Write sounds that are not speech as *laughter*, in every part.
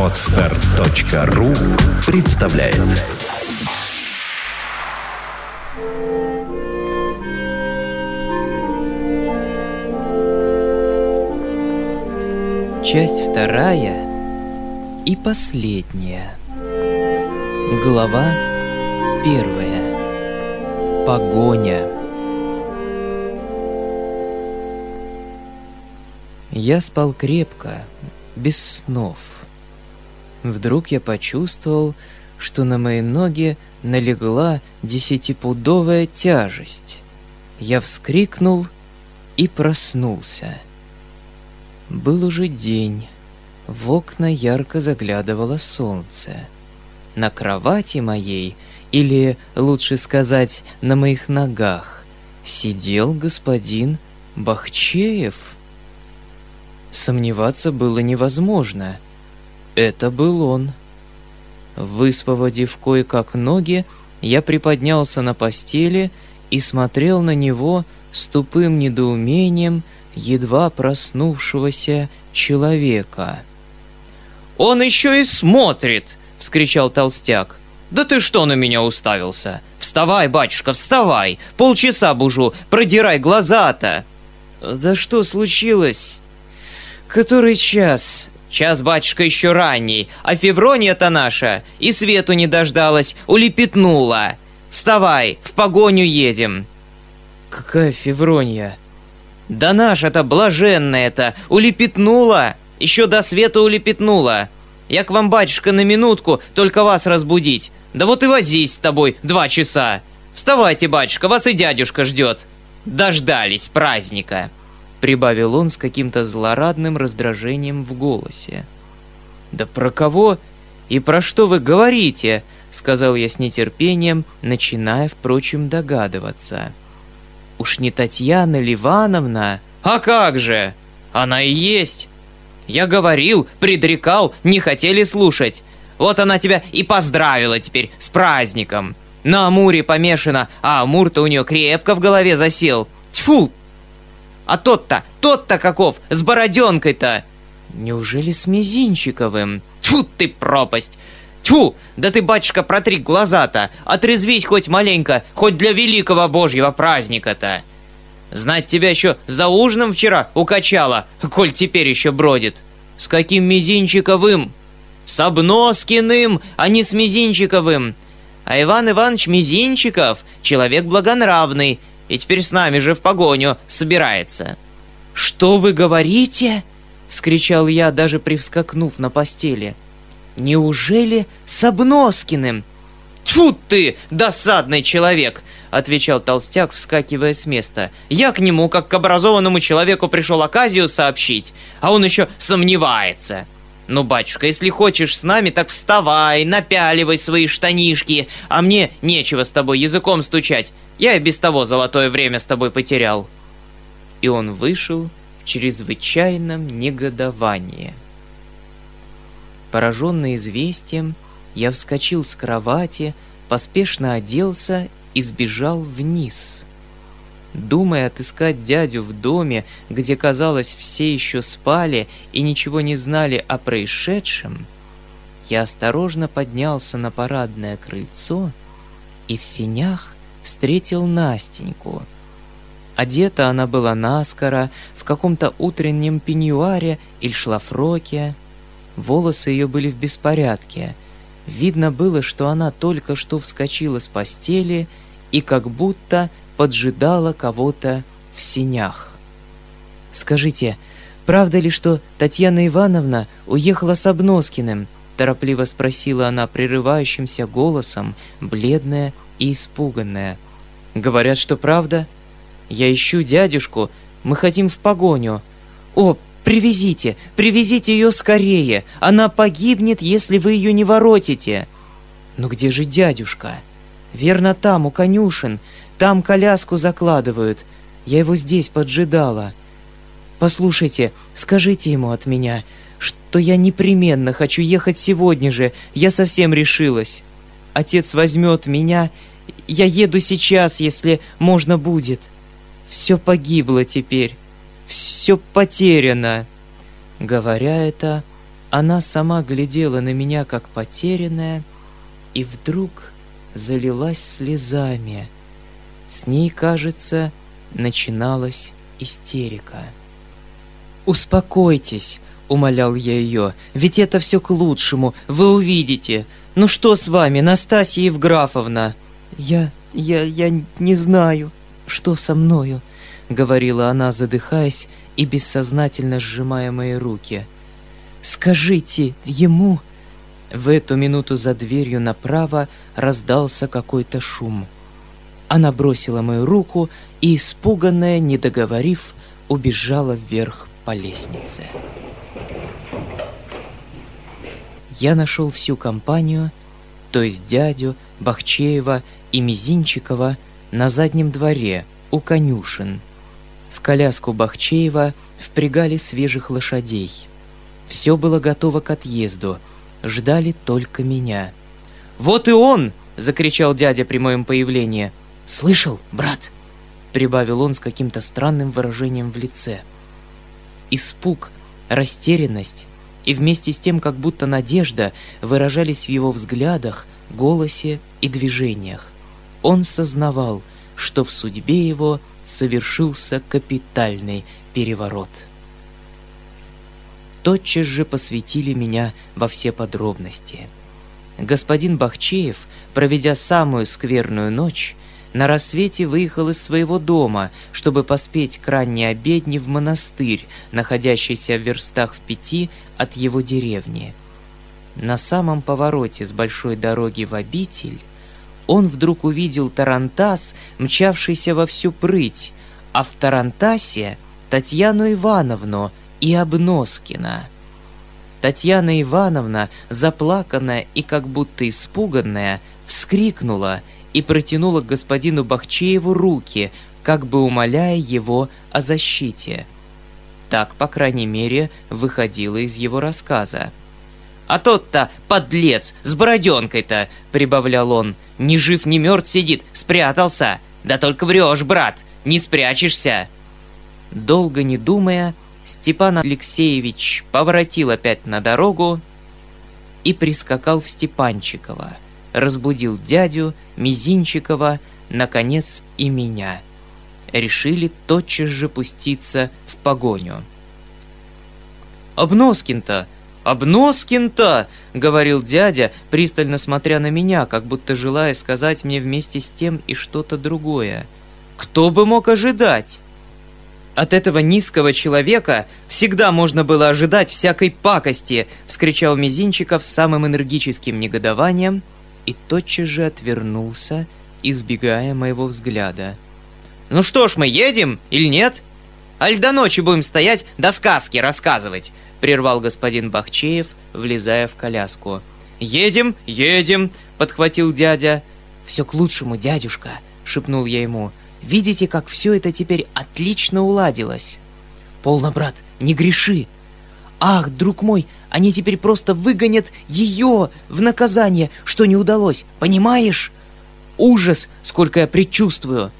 Отстар.ру представляет Часть вторая и последняя. Глава первая. Погоня. Я спал крепко, без снов. Вдруг я почувствовал, что на мои ноги налегла десятипудовая тяжесть. Я вскрикнул и проснулся. Был уже день. В окна ярко заглядывало солнце. На кровати моей, или, лучше сказать, на моих ногах, сидел господин Бахчеев — Сомневаться было невозможно. Это был он. Высвободив кое-как ноги, я приподнялся на постели и смотрел на него с тупым недоумением едва проснувшегося человека. «Он еще и смотрит!» — вскричал толстяк. «Да ты что на меня уставился? Вставай, батюшка, вставай! Полчаса бужу, продирай глаза-то!» «Да что случилось?» «Который час?» «Час, батюшка, еще ранний, а Феврония-то наша и свету не дождалась, улепетнула. Вставай, в погоню едем!» «Какая Феврония?» «Да наша-то блаженная-то улепетнула, еще до света улепетнула. Я к вам, батюшка, на минутку, только вас разбудить. Да вот и возись с тобой два часа. Вставайте, батюшка, вас и дядюшка ждет. Дождались праздника!» Прибавил он с каким-то злорадным раздражением в голосе. «Да про кого и про что вы говорите?» — сказал я с нетерпением, начиная, впрочем, догадываться. «Уж не Татьяна Ливановна?» «А как же! Она и есть! Я говорил, предрекал, не хотели слушать. Вот она тебя и поздравила теперь с праздником. На Амуре помешана, а Амур-то у нее крепко в голове засел. Тьфу, а тот-то, тот-то каков, с бороденкой-то!» «Неужели с Мизинчиковым?» «Тьфу ты, пропасть! Тьфу! Да ты, батюшка, протри глаза-то! Отрезвись хоть маленько, хоть для великого божьего праздника-то!» Знать тебя еще за ужином вчера укачала, коль теперь еще бродит. С каким Мизинчиковым? С Обноскиным, а не с Мизинчиковым. А Иван Иванович Мизинчиков — человек благонравный, и теперь с нами же в погоню собирается». «Что вы говорите?» — вскричал я, даже привскакнув на постели. «Неужели с Обноскиным?» «Тьфу ты, досадный человек!» — отвечал толстяк, вскакивая с места. «Я к нему, как к образованному человеку, пришел оказию сообщить, а он еще сомневается. Ну, батюшка, если хочешь с нами, так вставай, напяливай свои штанишки, а мне нечего с тобой языком стучать. Я и без того золотое время с тобой потерял». И он вышел в чрезвычайном негодовании. Пораженный известием, я вскочил с кровати, поспешно оделся и сбежал вниз. Думая отыскать дядю в доме, где, казалось, все еще спали и ничего не знали о происшедшем, я осторожно поднялся на парадное крыльцо и в сенях встретил Настеньку. Одета она была наскоро, в каком-то утреннем пеньюаре или шлафроке. Волосы ее были в беспорядке. Видно было, что она только что вскочила с постели и как будто поджидала кого-то в сенях. «Скажите, правда ли, что Татьяна Ивановна уехала с Обноскиным?» Торопливо спросила она прерывающимся голосом, бледная и испуганная. «Говорят, что правда? Я ищу дядюшку, мы хотим в погоню. О, привезите, привезите ее скорее, она погибнет, если вы ее не воротите!» «Но где же дядюшка?» «Верно там, у конюшен, там коляску закладывают. Я его здесь поджидала. Послушайте, скажите ему от меня, что я непременно хочу ехать сегодня же, я совсем решилась. Отец возьмет меня, я еду сейчас, если можно будет. Все погибло теперь, все потеряно. Говоря это, она сама глядела на меня как потерянная и вдруг залилась слезами. С ней, кажется, начиналась истерика. «Успокойтесь», — умолял я ее, — «ведь это все к лучшему, вы увидите. Ну что с вами, Настасья Евграфовна?» «Я... я... я не знаю, что со мною», — говорила она, задыхаясь и бессознательно сжимая мои руки. «Скажите ему...» В эту минуту за дверью направо раздался какой-то шум. Она бросила мою руку и, испуганная, не договорив, убежала вверх по лестнице. Я нашел всю компанию, то есть дядю, Бахчеева и Мизинчикова на заднем дворе у конюшен. В коляску Бахчеева впрягали свежих лошадей. Все было готово к отъезду, ждали только меня. «Вот и он!» — закричал дядя при моем появлении. «Слышал, брат?» — прибавил он с каким-то странным выражением в лице. Испуг, растерянность и вместе с тем как будто надежда выражались в его взглядах, голосе и движениях. Он сознавал, что в судьбе его совершился капитальный переворот. Тотчас же посвятили меня во все подробности. Господин Бахчеев, проведя самую скверную ночь, на рассвете выехал из своего дома, чтобы поспеть к ранней обедне в монастырь, находящийся в верстах в пяти от его деревни. На самом повороте с большой дороги в обитель он вдруг увидел Тарантас, мчавшийся во всю прыть, а в Тарантасе Татьяну Ивановну и Обноскина. Татьяна Ивановна, заплаканная и как будто испуганная, вскрикнула — и протянула к господину Бахчееву руки, как бы умоляя его о защите. Так, по крайней мере, выходило из его рассказа. «А тот-то, подлец, с бороденкой-то!» — прибавлял он. «Ни жив, ни мертв сидит, спрятался! Да только врешь, брат, не спрячешься!» Долго не думая, Степан Алексеевич поворотил опять на дорогу и прискакал в Степанчиково разбудил дядю, Мизинчикова, наконец и меня. Решили тотчас же пуститься в погоню. «Обноскин-то! Обноскин-то!» — говорил дядя, пристально смотря на меня, как будто желая сказать мне вместе с тем и что-то другое. «Кто бы мог ожидать?» От этого низкого человека всегда можно было ожидать всякой пакости, вскричал Мизинчиков с самым энергическим негодованием — и тотчас же отвернулся, избегая моего взгляда. «Ну что ж, мы едем или нет? Аль до ночи будем стоять, до сказки рассказывать!» прервал господин Бахчеев, влезая в коляску. «Едем, едем!» — подхватил дядя. «Все к лучшему, дядюшка!» — шепнул я ему. «Видите, как все это теперь отлично уладилось?» «Полно, брат, не греши!» «Ах, друг мой, они теперь просто выгонят ее в наказание, что не удалось, понимаешь? Ужас, сколько я предчувствую!»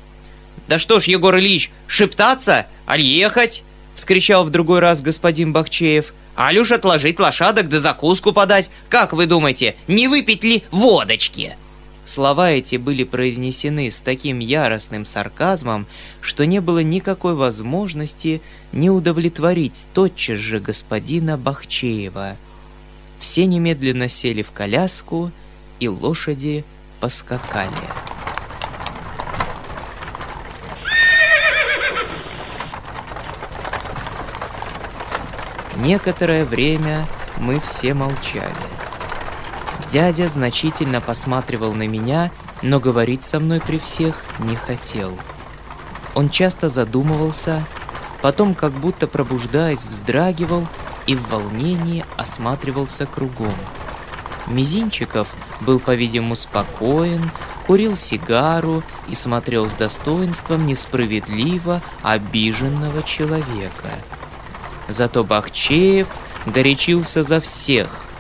«Да что ж, Егор Ильич, шептаться, аль ехать?» — вскричал в другой раз господин Бахчеев. «Аль уж отложить лошадок да закуску подать. Как вы думаете, не выпить ли водочки?» Слова эти были произнесены с таким яростным сарказмом, что не было никакой возможности не удовлетворить тотчас же господина Бахчеева. Все немедленно сели в коляску, и лошади поскакали. Некоторое время мы все молчали. Дядя значительно посматривал на меня, но говорить со мной при всех не хотел. Он часто задумывался, потом как будто пробуждаясь вздрагивал и в волнении осматривался кругом. Мизинчиков был, по-видимому, спокоен, курил сигару и смотрел с достоинством несправедливо обиженного человека. Зато Бахчеев горячился за всех –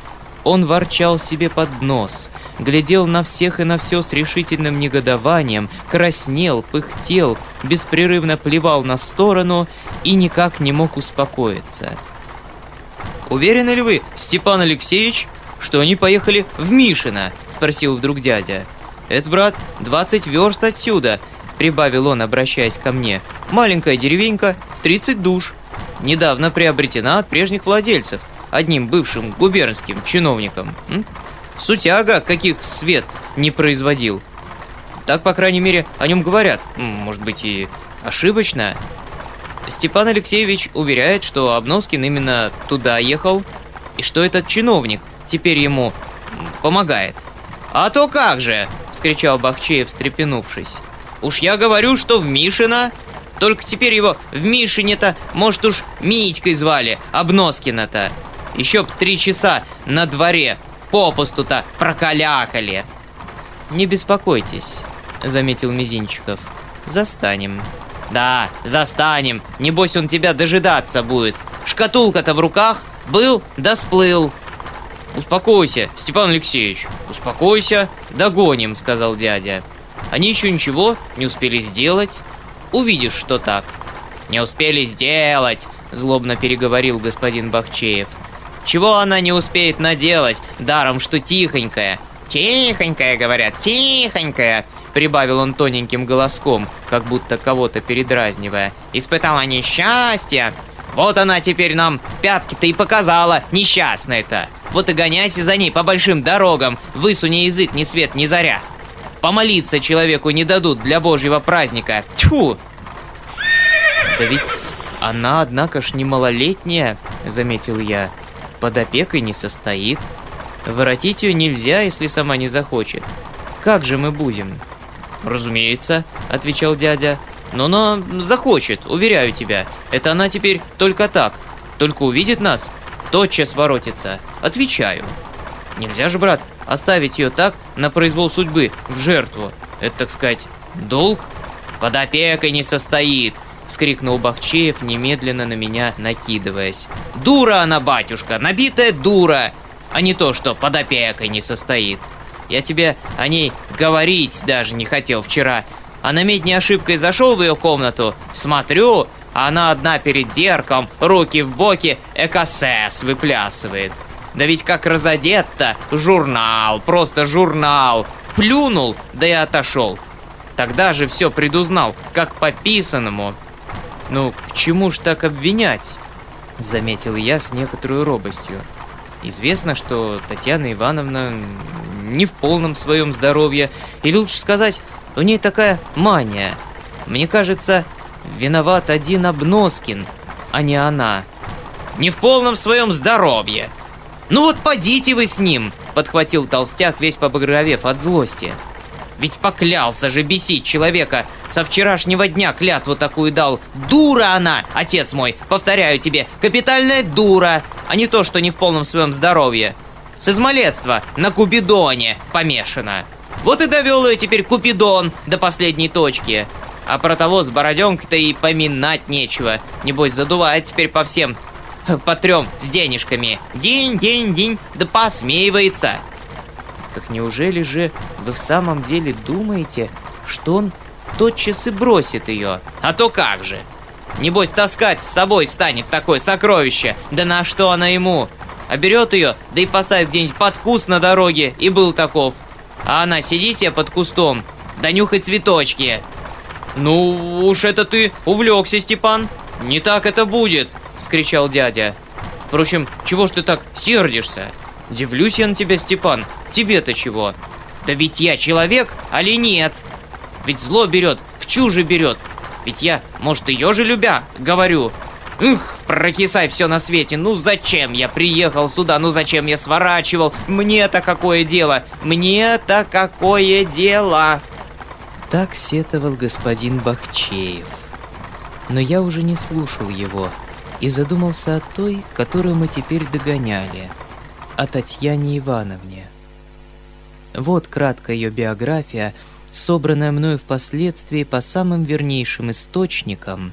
он ворчал себе под нос, глядел на всех и на все с решительным негодованием, краснел, пыхтел, беспрерывно плевал на сторону и никак не мог успокоиться. уверены ли вы, Степан Алексеевич, что они поехали в Мишино?» – спросил вдруг дядя. «Это, брат, 20 верст отсюда», – прибавил он, обращаясь ко мне. «Маленькая деревенька в 30 душ. Недавно приобретена от прежних владельцев, одним бывшим губернским чиновником. М? Сутяга, каких свет не производил. Так, по крайней мере, о нем говорят. Может быть, и ошибочно. Степан Алексеевич уверяет, что Обноскин именно туда ехал, и что этот чиновник теперь ему помогает. «А то как же!» – вскричал Бахчеев, встрепенувшись. «Уж я говорю, что в Мишино. Только теперь его в Мишине-то, может уж, Митькой звали, Обноскина-то. Еще б три часа на дворе попусту-то прокалякали». «Не беспокойтесь», — заметил Мизинчиков. «Застанем». «Да, застанем. Небось, он тебя дожидаться будет. Шкатулка-то в руках. Был, да сплыл». «Успокойся, Степан Алексеевич, успокойся. Догоним», — сказал дядя. «Они еще ничего не успели сделать. Увидишь, что так». «Не успели сделать», — злобно переговорил господин Бахчеев. «Чего она не успеет наделать, даром что тихонькая?» «Тихонькая, говорят, тихонькая», — прибавил он тоненьким голоском, как будто кого-то передразнивая. «Испытала несчастье. Вот она теперь нам пятки-то и показала, несчастная-то. Вот и гоняйся за ней по большим дорогам, высуни язык ни свет ни заря. Помолиться человеку не дадут для божьего праздника. Тьфу!» «Да ведь она, однако ж, не малолетняя», — заметил я. «Под опекой не состоит». Воротить ее нельзя, если сама не захочет. Как же мы будем? Разумеется, отвечал дядя. Но она захочет, уверяю тебя. Это она теперь только так. Только увидит нас, тотчас воротится. Отвечаю. Нельзя же, брат, оставить ее так на произвол судьбы, в жертву. Это, так сказать, долг? Под опекой не состоит, вскрикнул Бахчеев, немедленно на меня накидываясь. Дура она, батюшка, набитая дура а не то, что под опекой не состоит. Я тебе о ней говорить даже не хотел вчера. А на медне ошибкой зашел в ее комнату, смотрю, она одна перед зеркалом, руки в боки, экосес выплясывает. Да ведь как разодет-то, журнал, просто журнал. Плюнул, да и отошел. Тогда же все предузнал, как по писанному. Ну, к чему ж так обвинять? Заметил я с некоторой робостью. Известно, что Татьяна Ивановна не в полном своем здоровье, или лучше сказать, у ней такая мания. Мне кажется, виноват один Обноскин, а не она. Не в полном своем здоровье. Ну вот подите вы с ним, подхватил толстяк, весь побагровев от злости. Ведь поклялся же бесить человека. Со вчерашнего дня клятву такую дал. Дура она, отец мой, повторяю тебе, капитальная дура, а не то, что не в полном своем здоровье. С измалетства на Купидоне помешана. Вот и довел ее теперь Купидон до последней точки. А про того с бороденкой-то и поминать нечего. Небось, задувает теперь по всем, *laughs* по трем с денежками. День, день, день, да посмеивается. Так неужели же вы в самом деле думаете, что он тотчас и бросит ее? А то как же! Небось, таскать с собой станет такое сокровище, да на что она ему? А берет ее, да и посадит где-нибудь под куст на дороге, и был таков. А она сиди себе под кустом, да нюхай цветочки. Ну, уж это ты увлекся, Степан. Не так это будет, вскричал дядя. Впрочем, чего ж ты так сердишься? Дивлюсь я на тебя, Степан. Тебе-то чего? Да ведь я человек, али нет? Ведь зло берет, в чуже берет. Ведь я, может, ее же любя, говорю. Ух, прокисай все на свете. Ну зачем я приехал сюда? Ну зачем я сворачивал? Мне-то какое дело? Мне-то какое дело? Так сетовал господин Бахчеев. Но я уже не слушал его и задумался о той, которую мы теперь догоняли – о Татьяне Ивановне. Вот краткая ее биография, собранная мною впоследствии по самым вернейшим источникам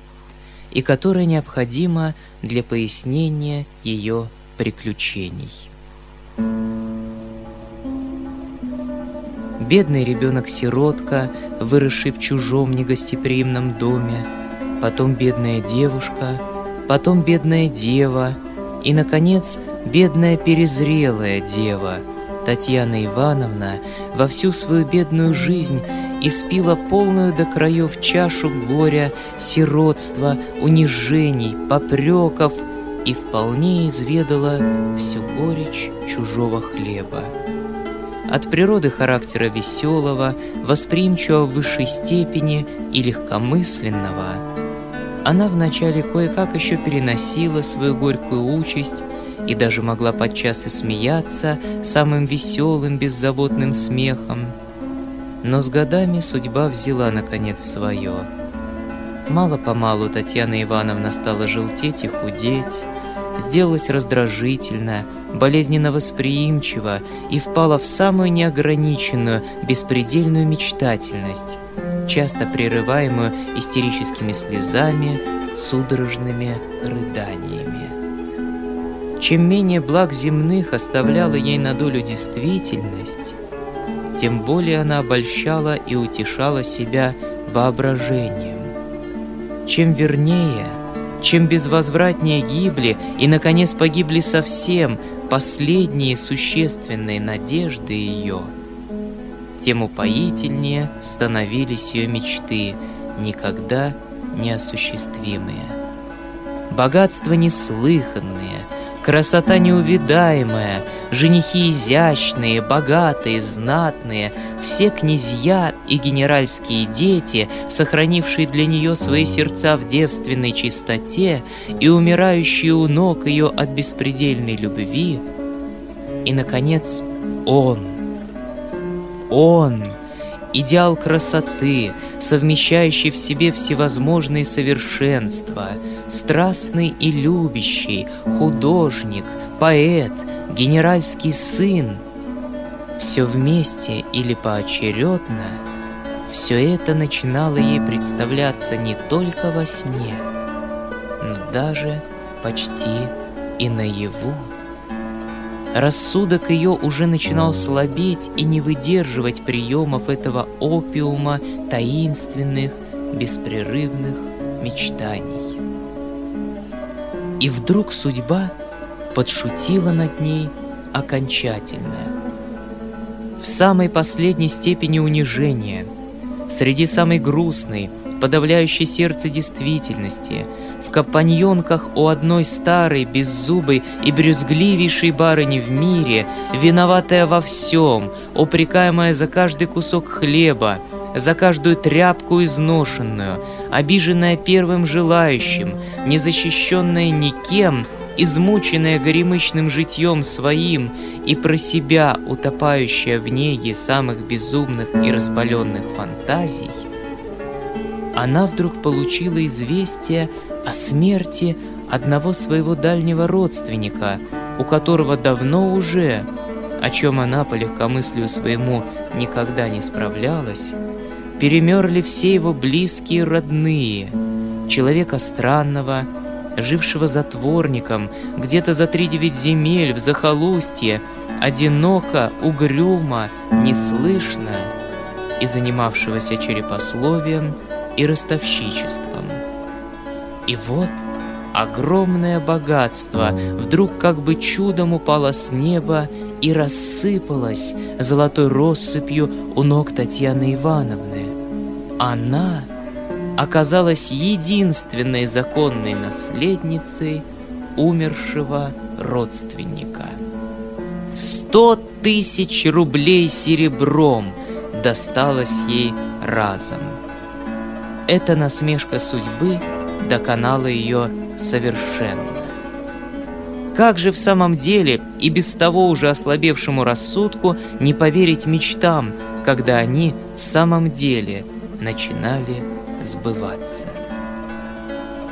и которая необходима для пояснения ее приключений. Бедный ребенок-сиротка, выросший в чужом негостеприимном доме, потом бедная девушка, потом бедная дева — И, наконец, бедная перезрелая дева, Татьяна Ивановна, во всю свою бедную жизнь испила полную до краев чашу горя, сиротства, унижений, попреков и вполне изведала всю горечь чужого хлеба. От природы характера веселого, восприимчивого в высшей степени и легкомысленного, она вначале кое-как еще переносила свою горькую участь и даже могла подчас и смеяться самым веселым, беззаботным смехом. Но с годами судьба взяла, наконец, свое. Мало-помалу Татьяна Ивановна стала желтеть и худеть, сделалась раздражительна, болезненно восприимчива и впала в самую неограниченную, беспредельную мечтательность, часто прерываемую истерическими слезами, судорожными рыданиями. Чем менее благ земных оставляла ей на долю действительность, тем более она обольщала и утешала себя воображением. Чем вернее, чем безвозвратнее гибли и, наконец, погибли совсем последние существенные надежды ее, тем упоительнее становились ее мечты, никогда неосуществимые. Богатства неслыханные — Красота неувидаемая, женихи изящные, богатые, знатные, все князья и генеральские дети, сохранившие для нее свои сердца в девственной чистоте и умирающие у ног ее от беспредельной любви. И, наконец, он. Он идеал красоты, совмещающий в себе всевозможные совершенства, страстный и любящий, художник, поэт, генеральский сын. Все вместе или поочередно, все это начинало ей представляться не только во сне, но даже почти и наяву. Рассудок ее уже начинал слабеть и не выдерживать приемов этого опиума таинственных, беспрерывных мечтаний. И вдруг судьба подшутила над ней окончательно. В самой последней степени унижения, среди самой грустной, подавляющей сердце действительности – компаньонках у одной старой, беззубой и брюзгливейшей барыни в мире, виноватая во всем, упрекаемая за каждый кусок хлеба, за каждую тряпку изношенную, обиженная первым желающим, незащищенная никем, измученная горемычным житьем своим и про себя утопающая в неге самых безумных и распаленных фантазий, она вдруг получила известие о смерти одного своего дальнего родственника, у которого давно уже, о чем она по легкомыслию своему никогда не справлялась, перемерли все его близкие родные, человека странного, жившего затворником где-то за три девять земель в захолустье, одиноко, угрюмо, неслышно и занимавшегося черепословием и ростовщичеством. И вот огромное богатство вдруг как бы чудом упало с неба и рассыпалось золотой россыпью у ног Татьяны Ивановны. Она оказалась единственной законной наследницей умершего родственника. Сто тысяч рублей серебром досталось ей разом. Эта насмешка судьбы — доконала ее совершенно. Как же в самом деле и без того уже ослабевшему рассудку не поверить мечтам, когда они в самом деле начинали сбываться?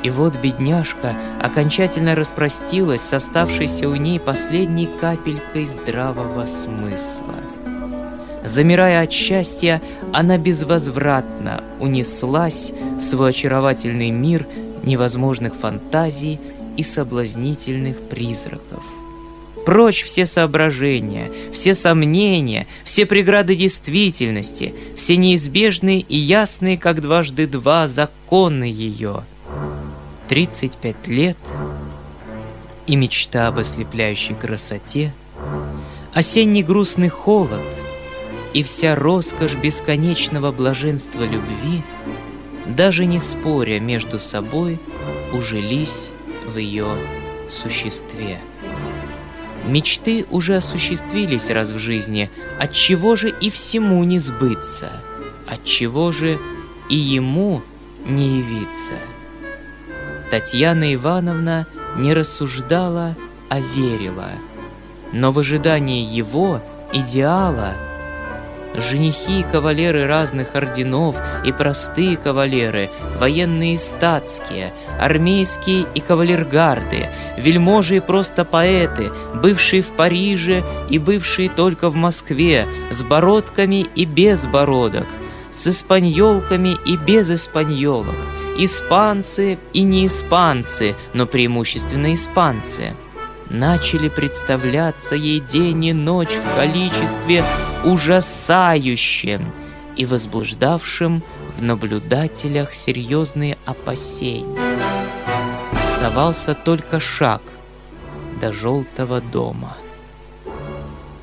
И вот бедняжка окончательно распростилась с оставшейся у ней последней капелькой здравого смысла. Замирая от счастья, она безвозвратно унеслась в свой очаровательный мир невозможных фантазий и соблазнительных призраков. Прочь все соображения, все сомнения, все преграды действительности, все неизбежные и ясные, как дважды два, законы ее. 35 лет, и мечта об ослепляющей красоте, осенний грустный холод и вся роскошь бесконечного блаженства любви, даже не споря между собой, ужились в ее существе. Мечты уже осуществились раз в жизни, от чего же и всему не сбыться, от чего же и ему не явиться. Татьяна Ивановна не рассуждала, а верила. Но в ожидании его, идеала, женихи и кавалеры разных орденов и простые кавалеры, военные и статские, армейские и кавалергарды, вельможи и просто поэты, бывшие в Париже и бывшие только в Москве, с бородками и без бородок, с испаньолками и без испаньолок, испанцы и не испанцы, но преимущественно испанцы, начали представляться ей день и ночь в количестве ужасающем и возбуждавшим в наблюдателях серьезные опасения. Оставался только шаг до желтого дома.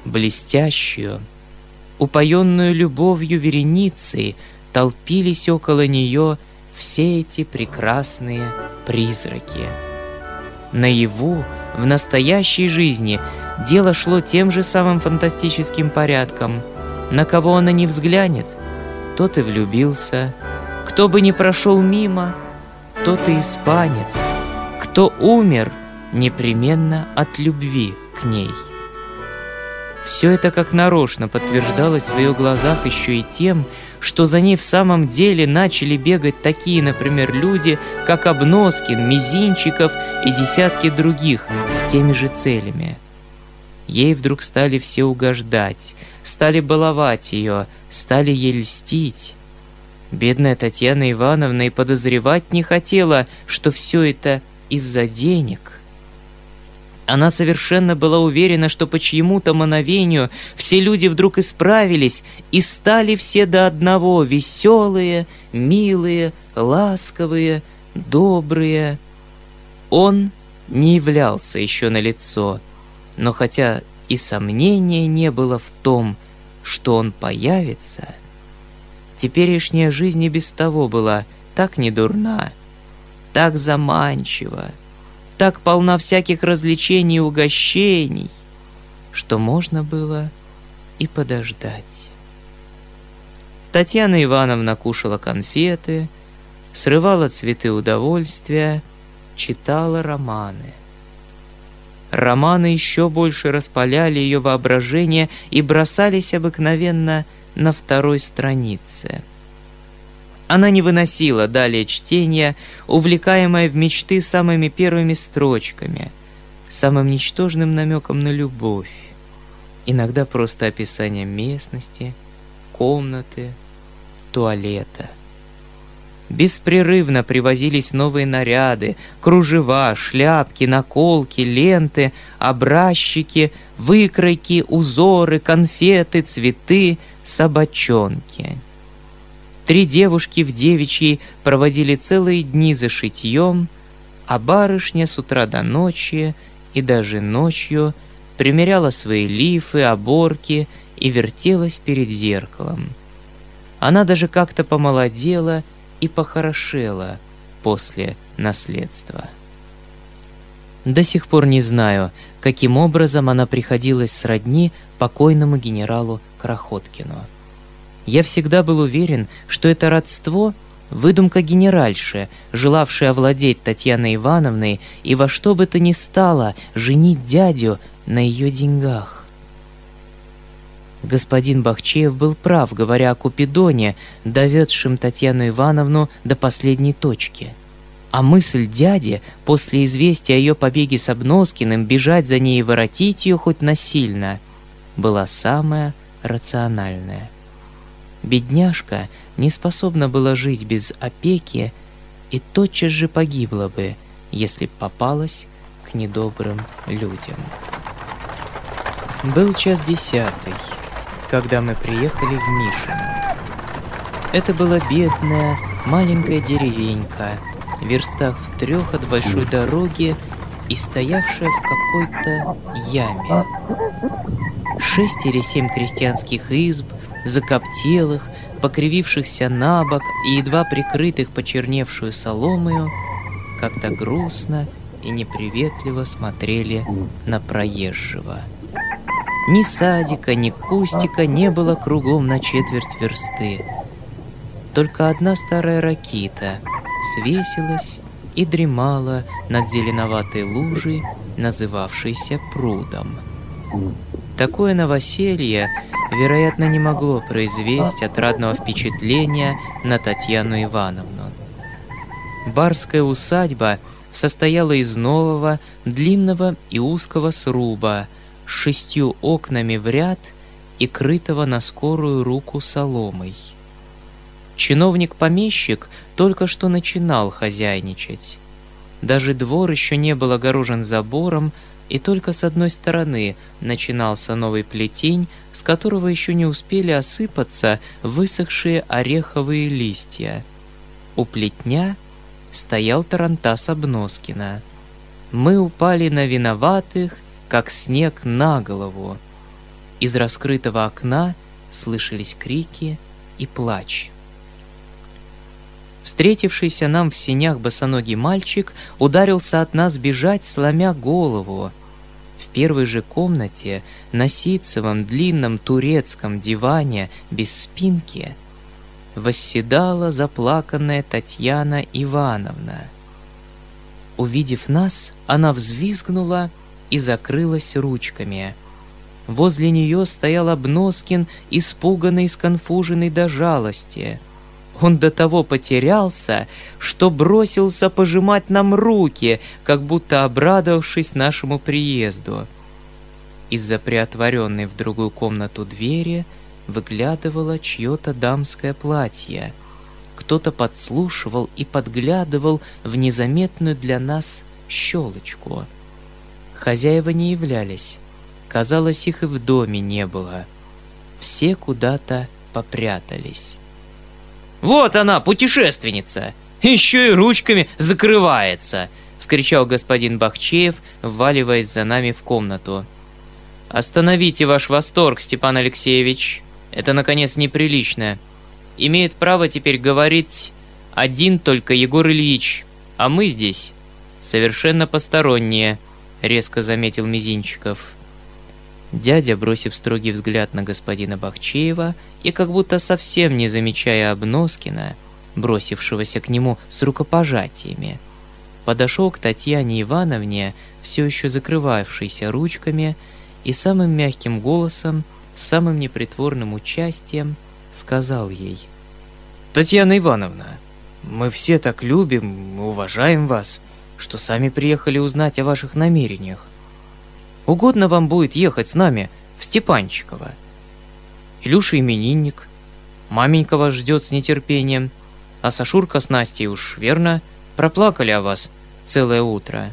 Блестящую, упоенную любовью вереницей толпились около нее все эти прекрасные призраки. Наяву, в настоящей жизни, дело шло тем же самым фантастическим порядком. На кого она не взглянет, тот и влюбился. Кто бы ни прошел мимо, тот и испанец. Кто умер, непременно от любви к ней. Все это как нарочно подтверждалось в ее глазах еще и тем, что за ней в самом деле начали бегать такие, например, люди, как Обноскин, Мизинчиков и десятки других с теми же целями. Ей вдруг стали все угождать, стали баловать ее, стали ей льстить. Бедная Татьяна Ивановна и подозревать не хотела, что все это из-за денег. Она совершенно была уверена, что по чьему-то мановению все люди вдруг исправились и стали все до одного веселые, милые, ласковые, добрые. Он не являлся еще на лицо, но хотя и сомнения не было в том, что он появится, теперешняя жизнь и без того была так недурна, так заманчива, так полна всяких развлечений и угощений, что можно было и подождать. Татьяна Ивановна кушала конфеты, срывала цветы удовольствия, читала романы. Романы еще больше распаляли ее воображение и бросались обыкновенно на второй странице – она не выносила далее чтения, увлекаемая в мечты самыми первыми строчками, самым ничтожным намеком на любовь, иногда просто описанием местности, комнаты, туалета. Беспрерывно привозились новые наряды, кружева, шляпки, наколки, ленты, образчики, выкройки, узоры, конфеты, цветы, собачонки — Три девушки в девичьей проводили целые дни за шитьем, а барышня с утра до ночи и даже ночью примеряла свои лифы, оборки и вертелась перед зеркалом. Она даже как-то помолодела и похорошела после наследства. До сих пор не знаю, каким образом она приходилась сродни покойному генералу Крохоткину. Я всегда был уверен, что это родство — выдумка генеральши, желавшей овладеть Татьяной Ивановной и во что бы то ни стало женить дядю на ее деньгах. Господин Бахчеев был прав, говоря о Купидоне, доведшем Татьяну Ивановну до последней точки. А мысль дяди, после известия о ее побеге с Обноскиным, бежать за ней и воротить ее хоть насильно, была самая рациональная. Бедняжка не способна была жить без опеки и тотчас же погибла бы, если попалась к недобрым людям. Был час десятый, когда мы приехали в Мишино. Это была бедная, маленькая деревенька, в верстах в трех от большой дороги и стоявшая в какой-то яме. Шесть или семь крестьянских изб, закоптелых, покривившихся на бок и едва прикрытых почерневшую соломою, как-то грустно и неприветливо смотрели на проезжего. Ни садика, ни кустика не было кругом на четверть версты. Только одна старая ракита свесилась и дремала над зеленоватой лужей, называвшейся прудом. Такое новоселье, вероятно, не могло произвести отрадного впечатления на Татьяну Ивановну. Барская усадьба состояла из нового, длинного и узкого сруба с шестью окнами в ряд и крытого на скорую руку соломой. Чиновник-помещик только что начинал хозяйничать. Даже двор еще не был огорожен забором, и только с одной стороны начинался новый плетень, с которого еще не успели осыпаться высохшие ореховые листья. У плетня стоял Тарантас Обноскина. Мы упали на виноватых, как снег на голову. Из раскрытого окна слышались крики и плач. Встретившийся нам в сенях босоногий мальчик ударился от нас бежать, сломя голову. В первой же комнате на ситцевом длинном турецком диване без спинки восседала заплаканная Татьяна Ивановна. Увидев нас, она взвизгнула и закрылась ручками. Возле нее стоял Обноскин, испуганный, сконфуженный до жалости — он до того потерялся, что бросился пожимать нам руки, как будто обрадовавшись нашему приезду. Из-за приотворенной в другую комнату двери выглядывало чье-то дамское платье. Кто-то подслушивал и подглядывал в незаметную для нас щелочку. Хозяева не являлись. Казалось, их и в доме не было. Все куда-то попрятались. Вот она, путешественница! Еще и ручками закрывается!» — вскричал господин Бахчеев, вваливаясь за нами в комнату. «Остановите ваш восторг, Степан Алексеевич. Это, наконец, неприлично. Имеет право теперь говорить один только Егор Ильич, а мы здесь совершенно посторонние», — резко заметил Мизинчиков. Дядя, бросив строгий взгляд на господина Бахчеева и как будто совсем не замечая Обноскина, бросившегося к нему с рукопожатиями, подошел к Татьяне Ивановне, все еще закрывавшейся ручками, и самым мягким голосом, самым непритворным участием сказал ей. «Татьяна Ивановна, мы все так любим, уважаем вас, что сами приехали узнать о ваших намерениях. Угодно вам будет ехать с нами в Степанчиково. Илюша именинник. Маменька вас ждет с нетерпением. А Сашурка с Настей уж верно проплакали о вас целое утро.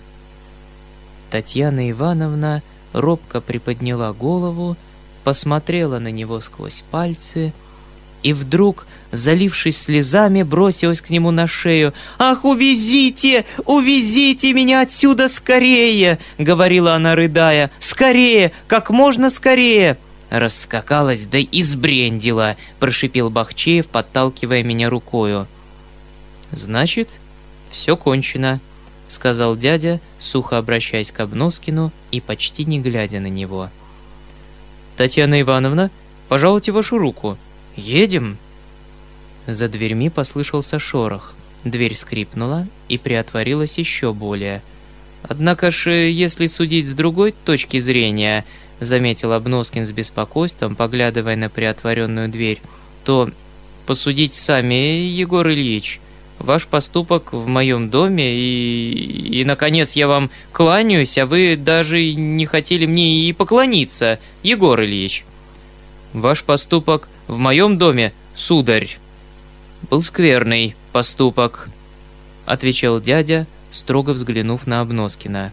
Татьяна Ивановна робко приподняла голову, посмотрела на него сквозь пальцы и вдруг, залившись слезами, бросилась к нему на шею. «Ах, увезите! Увезите меня отсюда скорее!» — говорила она, рыдая. «Скорее! Как можно скорее!» Раскакалась, да и сбрендила, прошипел Бахчеев, подталкивая меня рукою. «Значит, все кончено», — сказал дядя, сухо обращаясь к Обноскину и почти не глядя на него. «Татьяна Ивановна, пожалуйте вашу руку», «Едем!» За дверьми послышался шорох. Дверь скрипнула и приотворилась еще более. «Однако ж, если судить с другой точки зрения», — заметил Обноскин с беспокойством, поглядывая на приотворенную дверь, «то посудить сами, Егор Ильич. Ваш поступок в моем доме, и, и, наконец, я вам кланяюсь, а вы даже не хотели мне и поклониться, Егор Ильич. Ваш поступок в моем доме, сударь, был скверный поступок», — отвечал дядя, строго взглянув на Обноскина.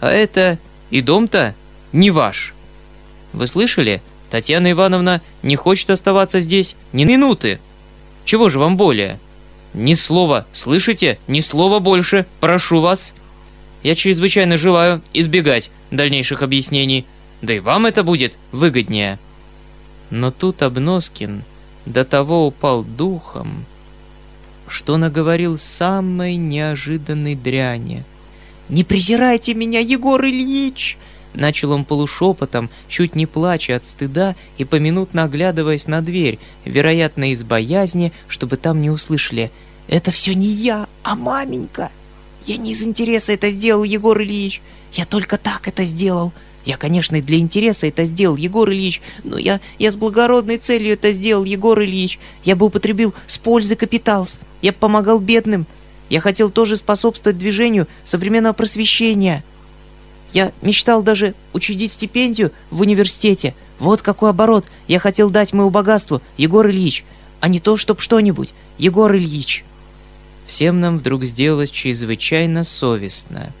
«А это и дом-то не ваш. Вы слышали? Татьяна Ивановна не хочет оставаться здесь ни минуты. Чего же вам более? Ни слова, слышите? Ни слова больше, прошу вас». Я чрезвычайно желаю избегать дальнейших объяснений. Да и вам это будет выгоднее. Но тут Обноскин до того упал духом, что наговорил самой неожиданной дряни. «Не презирайте меня, Егор Ильич!» Начал он полушепотом, чуть не плача от стыда и поминутно оглядываясь на дверь, вероятно, из боязни, чтобы там не услышали. «Это все не я, а маменька! Я не из интереса это сделал, Егор Ильич! Я только так это сделал! Я, конечно, и для интереса это сделал, Егор Ильич, но я, я с благородной целью это сделал, Егор Ильич. Я бы употребил с пользой капитал, я бы помогал бедным. Я хотел тоже способствовать движению современного просвещения». Я мечтал даже учредить стипендию в университете. Вот какой оборот я хотел дать моему богатству, Егор Ильич, а не то, чтоб что-нибудь, Егор Ильич. Всем нам вдруг сделалось чрезвычайно совестно.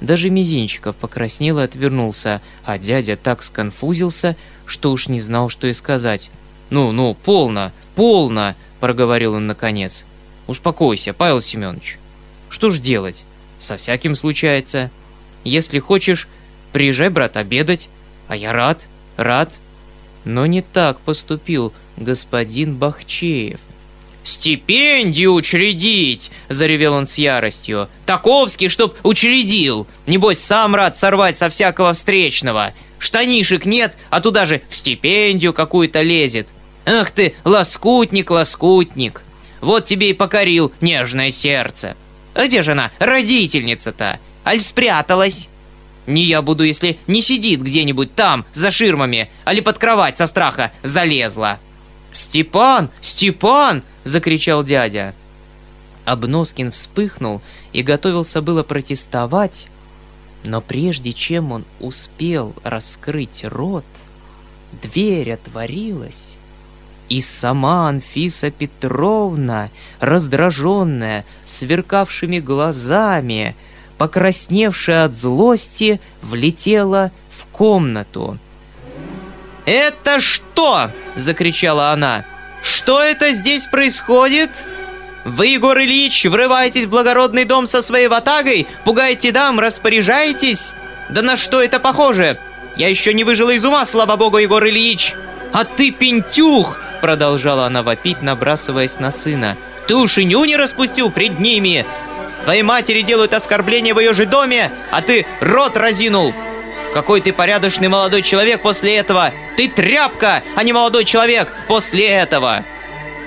Даже Мизинчиков покраснел и отвернулся, а дядя так сконфузился, что уж не знал, что и сказать. «Ну, ну, полно, полно!» – проговорил он наконец. «Успокойся, Павел Семенович. Что ж делать? Со всяким случается. Если хочешь, приезжай, брат, обедать. А я рад, рад. Но не так поступил господин Бахчеев. «Стипендию учредить!» – заревел он с яростью. «Таковский, чтоб учредил! Небось, сам рад сорвать со всякого встречного! Штанишек нет, а туда же в стипендию какую-то лезет! Ах ты, лоскутник, лоскутник! Вот тебе и покорил нежное сердце! А где же она, родительница-то? Аль спряталась? Не я буду, если не сидит где-нибудь там, за ширмами, али под кровать со страха залезла. «Степан! Степан!» — закричал дядя. Обноскин вспыхнул и готовился было протестовать, но прежде чем он успел раскрыть рот, дверь отворилась, и сама Анфиса Петровна, раздраженная, сверкавшими глазами, покрасневшая от злости, влетела в комнату. «Это что?» — закричала она. «Что это здесь происходит?» «Вы, Егор Ильич, врываетесь в благородный дом со своей ватагой, пугаете дам, распоряжаетесь? Да на что это похоже? Я еще не выжила из ума, слава богу, Егор Ильич! А ты, пентюх!» — продолжала она вопить, набрасываясь на сына. «Ты уж и нюни распустил пред ними! Твоей матери делают оскорбления в ее же доме, а ты рот разинул. Какой ты порядочный молодой человек после этого. Ты тряпка, а не молодой человек после этого.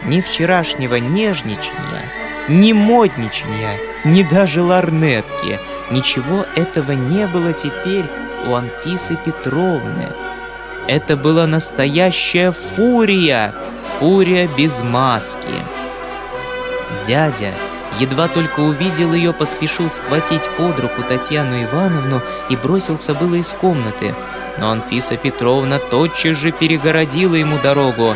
Ни вчерашнего нежничания, ни модничания, ни даже ларнетки. Ничего этого не было теперь у Анфисы Петровны. Это была настоящая фурия, фурия без маски. Дядя Едва только увидел ее, поспешил схватить под руку Татьяну Ивановну и бросился было из комнаты. Но Анфиса Петровна тотчас же перегородила ему дорогу.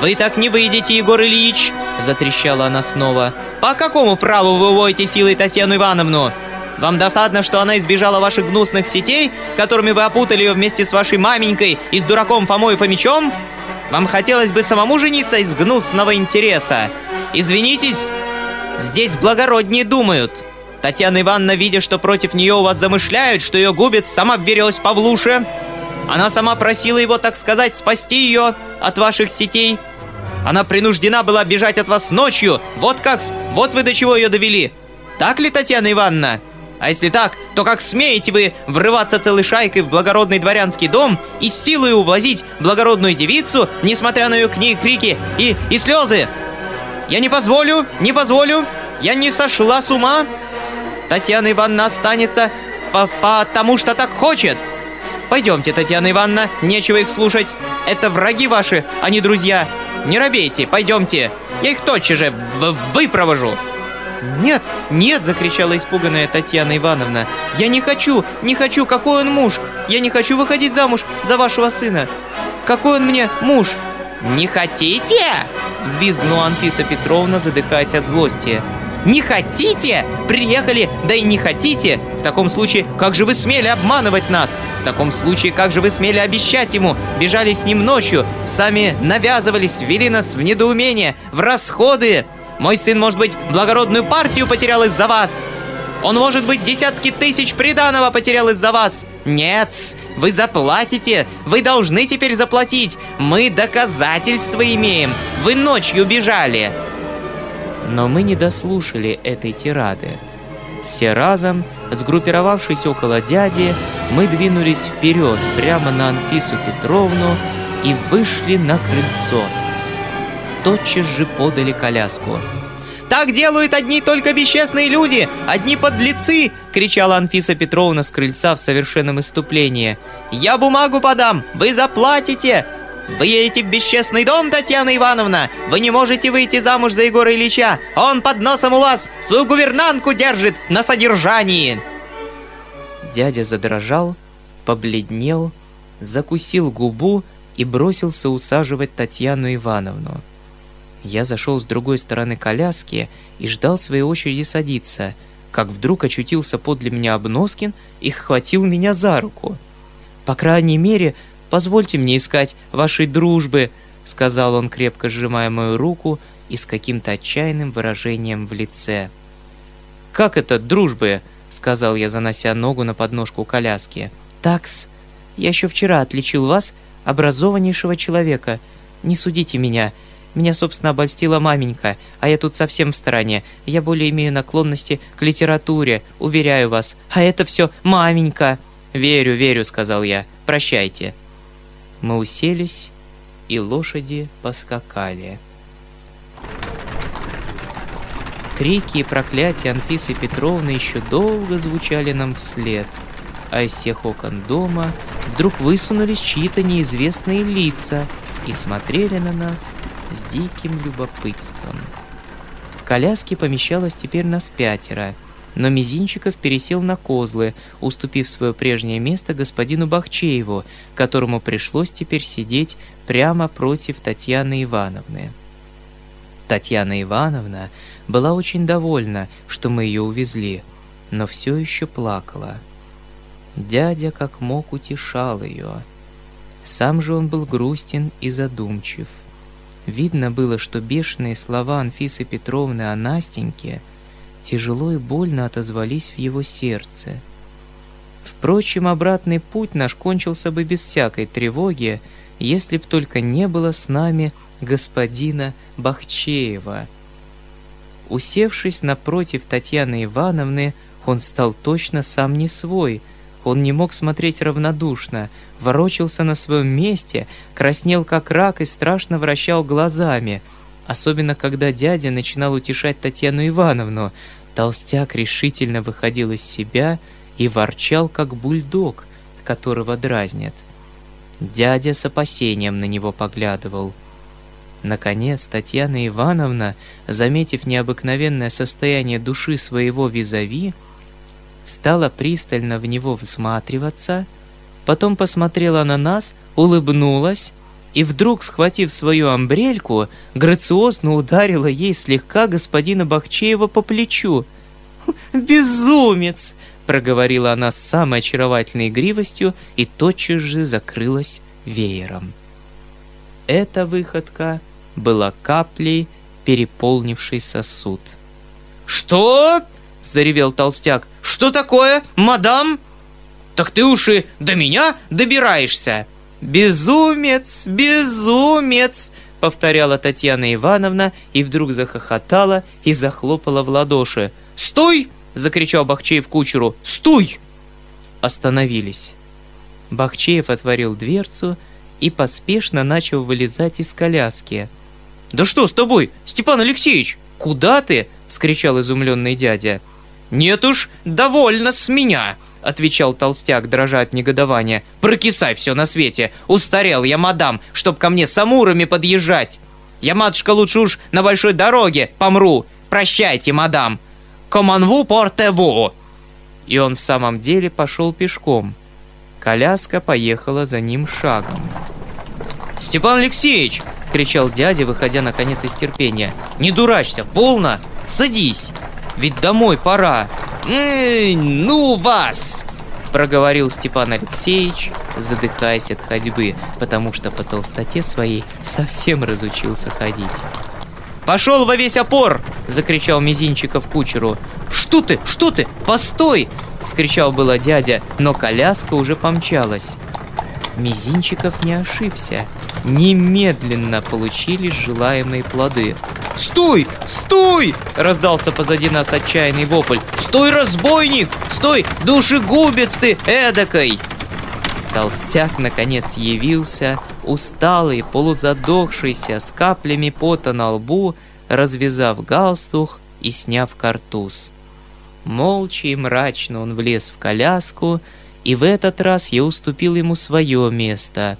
«Вы так не выйдете, Егор Ильич!» – затрещала она снова. «По какому праву вы уводите силой Татьяну Ивановну? Вам досадно, что она избежала ваших гнусных сетей, которыми вы опутали ее вместе с вашей маменькой и с дураком Фомой Фомичом? Вам хотелось бы самому жениться из гнусного интереса? Извинитесь, Здесь благороднее думают. Татьяна Ивановна, видя, что против нее у вас замышляют, что ее губит, сама вверилась Павлуше. Она сама просила его, так сказать, спасти ее от ваших сетей. Она принуждена была бежать от вас ночью. Вот как вот вы до чего ее довели. Так ли, Татьяна Ивановна? А если так, то как смеете вы врываться целой шайкой в благородный дворянский дом и силой увозить благородную девицу, несмотря на ее к ней крики и, и слезы? Я не позволю, не позволю. Я не сошла с ума. Татьяна Ивановна останется по потому, что так хочет. Пойдемте, Татьяна Ивановна, нечего их слушать. Это враги ваши, а не друзья. Не робейте, пойдемте. Я их тотчас же выпровожу. «Нет, нет!» – закричала испуганная Татьяна Ивановна. «Я не хочу, не хочу! Какой он муж? Я не хочу выходить замуж за вашего сына! Какой он мне муж? «Не хотите?» – взвизгнула Анфиса Петровна, задыхаясь от злости. «Не хотите? Приехали, да и не хотите? В таком случае, как же вы смели обманывать нас? В таком случае, как же вы смели обещать ему? Бежали с ним ночью, сами навязывались, ввели нас в недоумение, в расходы. Мой сын, может быть, благородную партию потерял из-за вас?» Он, может быть, десятки тысяч приданого потерял из-за вас. Нет, вы заплатите. Вы должны теперь заплатить. Мы доказательства имеем. Вы ночью бежали. Но мы не дослушали этой тирады. Все разом, сгруппировавшись около дяди, мы двинулись вперед прямо на Анфису Петровну и вышли на крыльцо. Тотчас же подали коляску. «Так делают одни только бесчестные люди! Одни подлецы!» — кричала Анфиса Петровна с крыльца в совершенном иступлении. «Я бумагу подам! Вы заплатите! Вы едете в бесчестный дом, Татьяна Ивановна! Вы не можете выйти замуж за Егора Ильича! Он под носом у вас свою гувернантку держит на содержании!» Дядя задрожал, побледнел, закусил губу и бросился усаживать Татьяну Ивановну. Я зашел с другой стороны коляски и ждал своей очереди садиться, как вдруг очутился подле меня Обноскин и хватил меня за руку. «По крайней мере, позвольте мне искать вашей дружбы», — сказал он, крепко сжимая мою руку и с каким-то отчаянным выражением в лице. «Как это дружбы?» — сказал я, занося ногу на подножку коляски. «Такс, я еще вчера отличил вас, образованнейшего человека. Не судите меня, меня, собственно, обольстила маменька, а я тут совсем в стороне. Я более имею наклонности к литературе, уверяю вас. А это все маменька. Верю, верю, сказал я. Прощайте. Мы уселись, и лошади поскакали. Крики и проклятия Анфисы Петровны еще долго звучали нам вслед, а из всех окон дома вдруг высунулись чьи-то неизвестные лица и смотрели на нас с диким любопытством. В коляске помещалось теперь нас пятеро, но Мизинчиков пересел на козлы, уступив свое прежнее место господину Бахчееву, которому пришлось теперь сидеть прямо против Татьяны Ивановны. Татьяна Ивановна была очень довольна, что мы ее увезли, но все еще плакала. Дядя как мог утешал ее. Сам же он был грустен и задумчив. Видно было, что бешеные слова Анфисы Петровны о Настеньке тяжело и больно отозвались в его сердце. Впрочем, обратный путь наш кончился бы без всякой тревоги, если б только не было с нами господина Бахчеева. Усевшись напротив Татьяны Ивановны, он стал точно сам не свой — он не мог смотреть равнодушно, ворочался на своем месте, краснел как рак и страшно вращал глазами. Особенно, когда дядя начинал утешать Татьяну Ивановну. Толстяк решительно выходил из себя и ворчал, как бульдог, которого дразнят. Дядя с опасением на него поглядывал. Наконец, Татьяна Ивановна, заметив необыкновенное состояние души своего визави, стала пристально в него всматриваться, потом посмотрела на нас, улыбнулась и вдруг, схватив свою амбрельку, грациозно ударила ей слегка господина Бахчеева по плечу. «Безумец!» — проговорила она с самой очаровательной игривостью и тотчас же закрылась веером. Эта выходка была каплей, переполнившей сосуд. «Что?» — заревел толстяк. «Что такое, мадам?» «Так ты уж и до меня добираешься!» «Безумец! Безумец!» — повторяла Татьяна Ивановна и вдруг захохотала и захлопала в ладоши. «Стой!» — закричал Бахчеев кучеру. «Стой!» Остановились. Бахчеев отворил дверцу и поспешно начал вылезать из коляски. «Да что с тобой, Степан Алексеевич? Куда ты?» — вскричал изумленный дядя. «Нет уж, довольно с меня!» — отвечал толстяк, дрожа от негодования. «Прокисай все на свете! Устарел я, мадам, чтоб ко мне с амурами подъезжать! Я, матушка, лучше уж на большой дороге помру! Прощайте, мадам! Команву портеву!» И он в самом деле пошел пешком. Коляска поехала за ним шагом. «Степан Алексеевич!» — кричал дядя, выходя наконец из терпения. «Не дурачься, полно! Садись!» Ведь домой пора. Эй, ну вас! проговорил Степан Алексеевич, задыхаясь от ходьбы, потому что по толстоте своей совсем разучился ходить. «Пошел во весь опор!» – закричал Мизинчиков кучеру. «Что ты? Что ты? Постой!» — вскричал было дядя, но коляска уже помчалась. Мизинчиков не ошибся. Немедленно получились желаемые плоды. «Стой! Стой!» — раздался позади нас отчаянный вопль. «Стой, разбойник! Стой, душегубец ты эдакой!» Толстяк наконец явился, усталый, полузадохшийся, с каплями пота на лбу, развязав галстух и сняв картуз. Молча и мрачно он влез в коляску, и в этот раз я уступил ему свое место.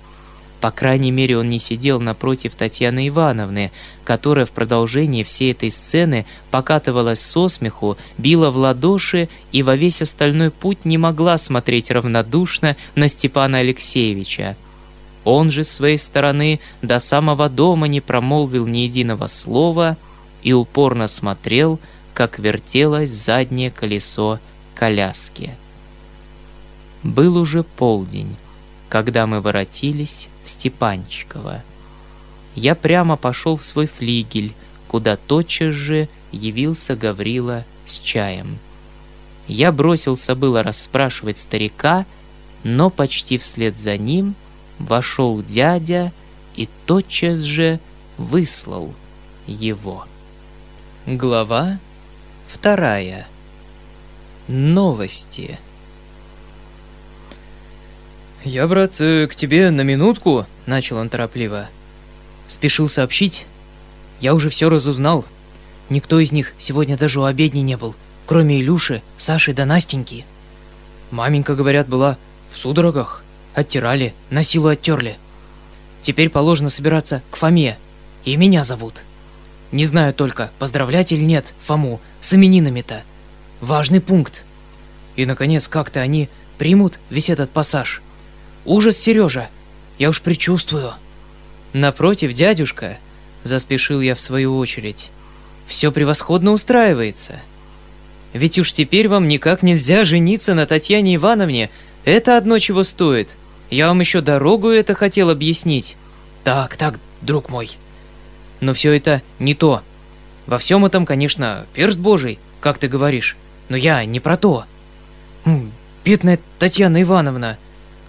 По крайней мере, он не сидел напротив Татьяны Ивановны, которая в продолжении всей этой сцены покатывалась со смеху, била в ладоши и во весь остальной путь не могла смотреть равнодушно на Степана Алексеевича. Он же с своей стороны до самого дома не промолвил ни единого слова и упорно смотрел, как вертелось заднее колесо коляски. Был уже полдень, когда мы воротились в Степанчиково. Я прямо пошел в свой флигель, куда тотчас же явился Гаврила с чаем. Я бросился было расспрашивать старика, но почти вслед за ним вошел дядя и тотчас же выслал его. Глава вторая. Новости. «Я, брат, э, к тебе на минутку», — начал он торопливо. Спешил сообщить. Я уже все разузнал. Никто из них сегодня даже у обедни не был, кроме Илюши, Саши да Настеньки. Маменька, говорят, была в судорогах. Оттирали, на силу оттерли. Теперь положено собираться к Фоме, и меня зовут. Не знаю только, поздравлять или нет Фому с именинами-то. Важный пункт. И, наконец, как-то они примут весь этот пассаж. Ужас, Сережа, я уж предчувствую. Напротив, дядюшка, заспешил я в свою очередь. Все превосходно устраивается. Ведь уж теперь вам никак нельзя жениться на Татьяне Ивановне. Это одно чего стоит. Я вам еще дорогу это хотел объяснить. Так, так, друг мой. Но все это не то. Во всем этом, конечно, перст божий, как ты говоришь. Но я не про то. Бедная Татьяна Ивановна.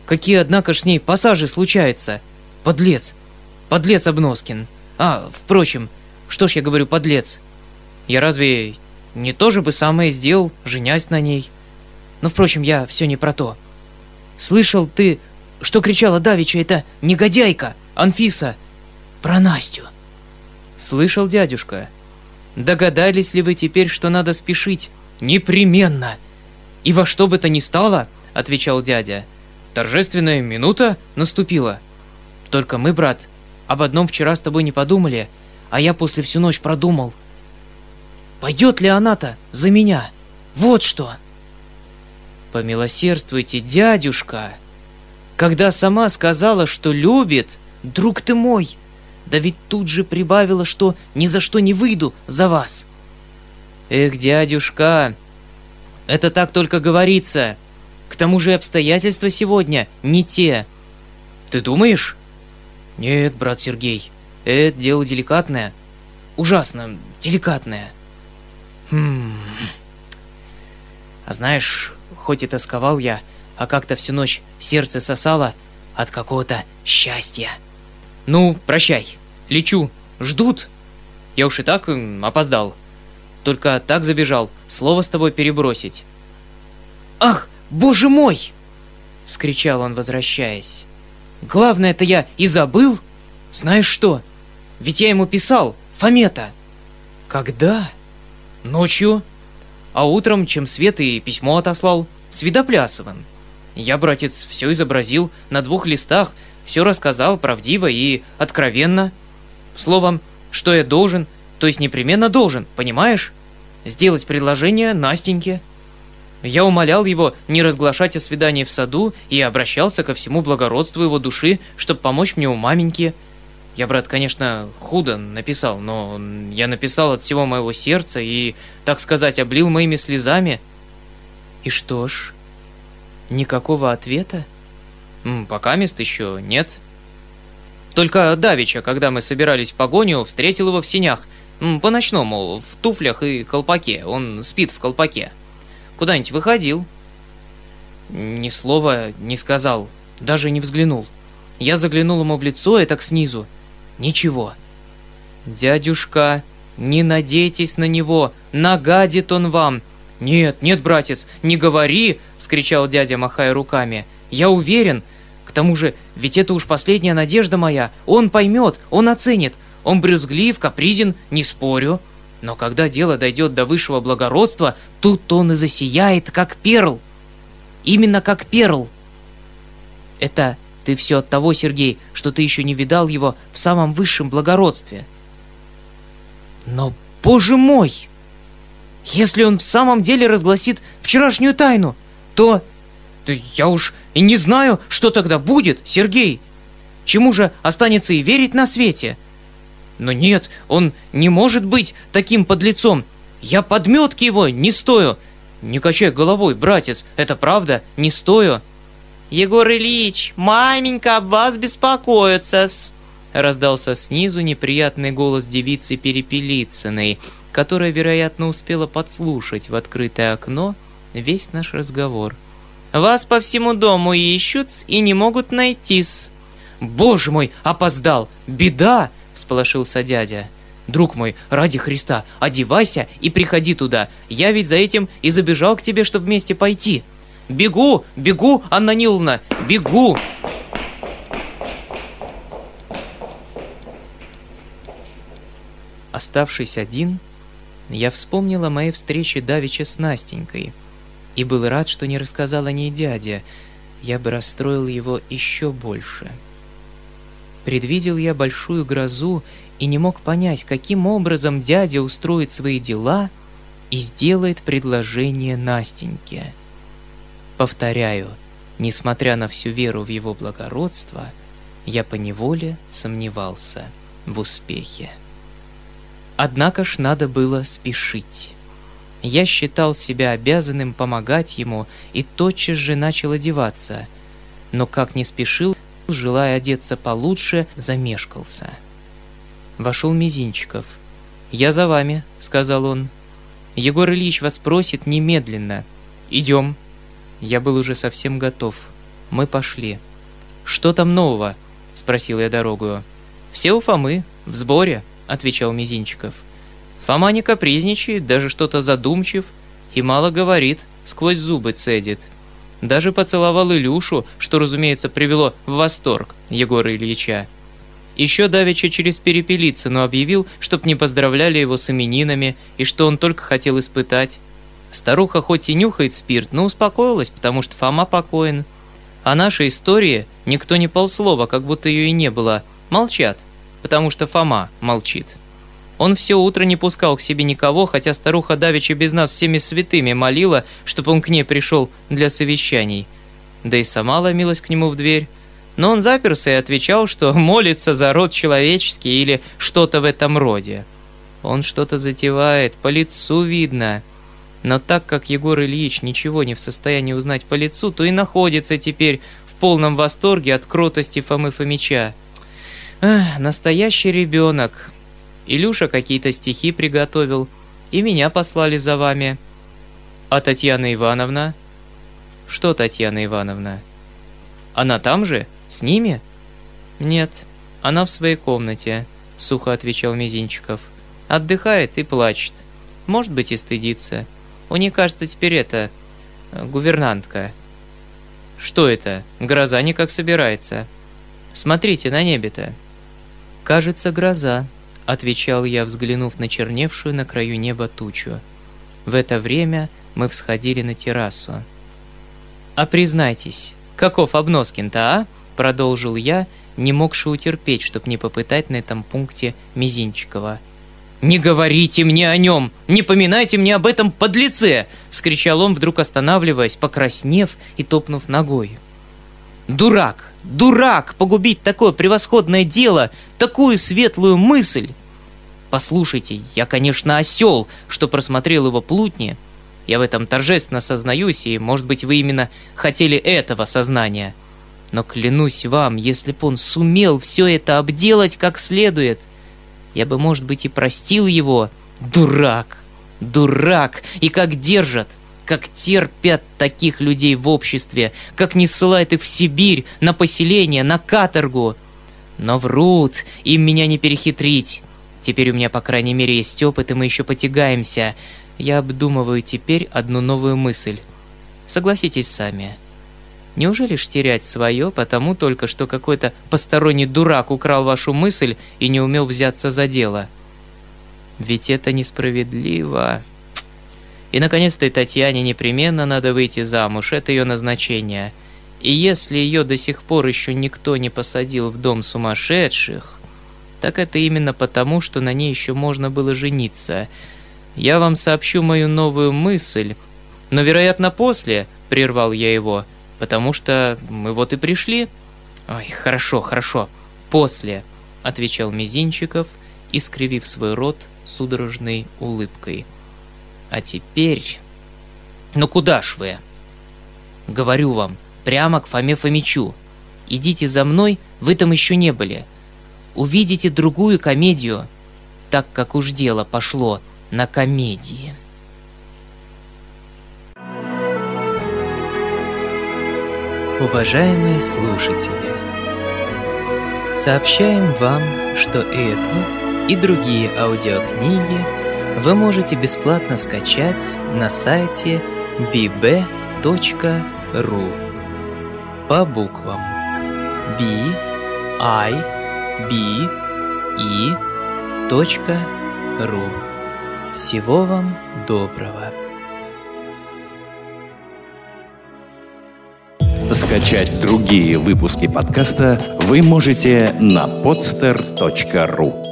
Какие, однако ж, с ней пассажи случаются. Подлец. Подлец Обноскин. А, впрочем, что ж я говорю подлец? Я разве не то же бы самое сделал, женясь на ней? Но, впрочем, я все не про то. Слышал ты что кричала Давича эта негодяйка, Анфиса, про Настю. Слышал, дядюшка. Догадались ли вы теперь, что надо спешить? Непременно. И во что бы то ни стало, отвечал дядя. Торжественная минута наступила. Только мы, брат, об одном вчера с тобой не подумали, а я после всю ночь продумал. Пойдет ли она-то за меня? Вот что. Помилосердствуйте, дядюшка, когда сама сказала, что любит, друг ты мой, да ведь тут же прибавила, что ни за что не выйду за вас. Эх, дядюшка, это так только говорится. К тому же обстоятельства сегодня не те. Ты думаешь? Нет, брат Сергей, это дело деликатное. Ужасно деликатное. Хм. А знаешь, хоть и тосковал я, а как-то всю ночь сердце сосало от какого-то счастья. Ну, прощай, лечу, ждут. Я уж и так опоздал. Только так забежал, слово с тобой перебросить. «Ах, боже мой!» — вскричал он, возвращаясь. «Главное-то я и забыл. Знаешь что? Ведь я ему писал, Фомета». «Когда?» «Ночью. А утром, чем свет и письмо отослал, с Видоплясовым. Я, братец, все изобразил на двух листах, все рассказал правдиво и откровенно. Словом, что я должен, то есть непременно должен, понимаешь? Сделать предложение Настеньке. Я умолял его не разглашать о свидании в саду и обращался ко всему благородству его души, чтобы помочь мне у маменьки. Я, брат, конечно, худо написал, но я написал от всего моего сердца и, так сказать, облил моими слезами. И что ж, Никакого ответа? Пока мест еще нет. Только Давича, когда мы собирались в погоню, встретил его в синях. По-ночному, в туфлях и колпаке. Он спит в колпаке. Куда-нибудь выходил?» Ни слова не сказал, даже не взглянул. Я заглянул ему в лицо и так снизу. Ничего. «Дядюшка, не надейтесь на него, нагадит он вам!» «Нет, нет, братец, не говори!» — вскричал дядя, махая руками. «Я уверен. К тому же, ведь это уж последняя надежда моя. Он поймет, он оценит. Он брюзглив, капризен, не спорю. Но когда дело дойдет до высшего благородства, тут он и засияет, как перл. Именно как перл. Это ты все от того, Сергей, что ты еще не видал его в самом высшем благородстве. Но, боже мой! Если он в самом деле разгласит вчерашнюю тайну, то... то я уж и не знаю, что тогда будет, Сергей. Чему же останется и верить на свете? Но нет, он не может быть таким подлецом. Я подметки его не стою. Не качай головой, братец, это правда, не стою. Егор Ильич, маменька об вас беспокоится-с. Раздался снизу неприятный голос девицы Перепелицыной, которая, вероятно, успела подслушать в открытое окно весь наш разговор. «Вас по всему дому ищут и не могут найти-с». «Боже мой, опоздал! Беда!» – всполошился дядя. «Друг мой, ради Христа, одевайся и приходи туда. Я ведь за этим и забежал к тебе, чтобы вместе пойти». «Бегу! Бегу, Анна Ниловна! Бегу!» Оставшись один, я вспомнил о моей встрече давеча с Настенькой и был рад, что не рассказал о ней дяде, я бы расстроил его еще больше. Предвидел я большую грозу и не мог понять, каким образом дядя устроит свои дела и сделает предложение Настеньке. Повторяю, несмотря на всю веру в его благородство, я поневоле сомневался в успехе. Однако ж надо было спешить. Я считал себя обязанным помогать ему и тотчас же начал одеваться. Но как не спешил, желая одеться получше, замешкался. Вошел Мизинчиков. «Я за вами», — сказал он. «Егор Ильич вас просит немедленно. Идем». Я был уже совсем готов. Мы пошли. «Что там нового?» — спросил я дорогую. «Все у Фомы, в сборе», — отвечал Мизинчиков. Фома не капризничает, даже что-то задумчив и мало говорит, сквозь зубы цедит. Даже поцеловал Илюшу, что, разумеется, привело в восторг Егора Ильича. Еще давеча через Перепелицыну объявил, чтоб не поздравляли его с именинами и что он только хотел испытать. Старуха хоть и нюхает спирт, но успокоилась, потому что Фома покоен. О нашей истории никто не полслова, как будто ее и не было. Молчат потому что Фома молчит. Он все утро не пускал к себе никого, хотя старуха давеча без нас всеми святыми молила, чтобы он к ней пришел для совещаний. Да и сама ломилась к нему в дверь. Но он заперся и отвечал, что *laughs* молится за род человеческий или что-то в этом роде. Он что-то затевает, по лицу видно. Но так как Егор Ильич ничего не в состоянии узнать по лицу, то и находится теперь в полном восторге от кротости Фомы Фомича. Эх, настоящий ребенок. Илюша какие-то стихи приготовил, и меня послали за вами. А Татьяна Ивановна? Что Татьяна Ивановна? Она там же? С ними? Нет, она в своей комнате, сухо отвечал Мизинчиков. Отдыхает и плачет. Может быть и стыдится. У нее, кажется, теперь это... гувернантка. Что это? Гроза никак собирается. Смотрите на небе-то. «Кажется, гроза», — отвечал я, взглянув на черневшую на краю неба тучу. В это время мы всходили на террасу. «А признайтесь, каков Обноскин-то, а?» — продолжил я, не могши утерпеть, чтоб не попытать на этом пункте Мизинчикова. «Не говорите мне о нем! Не поминайте мне об этом подлеце!» — вскричал он, вдруг останавливаясь, покраснев и топнув ногой. «Дурак! Дурак! Погубить такое превосходное дело, такую светлую мысль!» Послушайте, я, конечно, осел, что просмотрел его плутни. Я в этом торжественно сознаюсь, и, может быть, вы именно хотели этого сознания. Но клянусь вам, если б он сумел все это обделать как следует, я бы, может быть, и простил его. Дурак! Дурак! И как держат! Как терпят таких людей в обществе, как не ссылают их в Сибирь, на поселение, на каторгу. Но врут, им меня не перехитрить. Теперь у меня, по крайней мере, есть опыт, и мы еще потягаемся. Я обдумываю теперь одну новую мысль. Согласитесь сами. Неужели ж терять свое, потому только что какой-то посторонний дурак украл вашу мысль и не умел взяться за дело? Ведь это несправедливо. И, наконец-то, Татьяне непременно надо выйти замуж, это ее назначение. И если ее до сих пор еще никто не посадил в дом сумасшедших, так это именно потому, что на ней еще можно было жениться. Я вам сообщу мою новую мысль, но, вероятно, после, прервал я его, потому что мы вот и пришли. Ой, хорошо, хорошо, после, отвечал Мизинчиков, искривив свой рот судорожной улыбкой. А теперь... Ну куда ж вы? Говорю вам, прямо к Фоме Фомичу. Идите за мной, вы там еще не были. Увидите другую комедию, так как уж дело пошло на комедии. Уважаемые слушатели, сообщаем вам, что эту и другие аудиокниги вы можете бесплатно скачать на сайте bb.ru по буквам b i b e .ru. Всего вам доброго. Скачать другие выпуски подкаста вы можете на podster.ru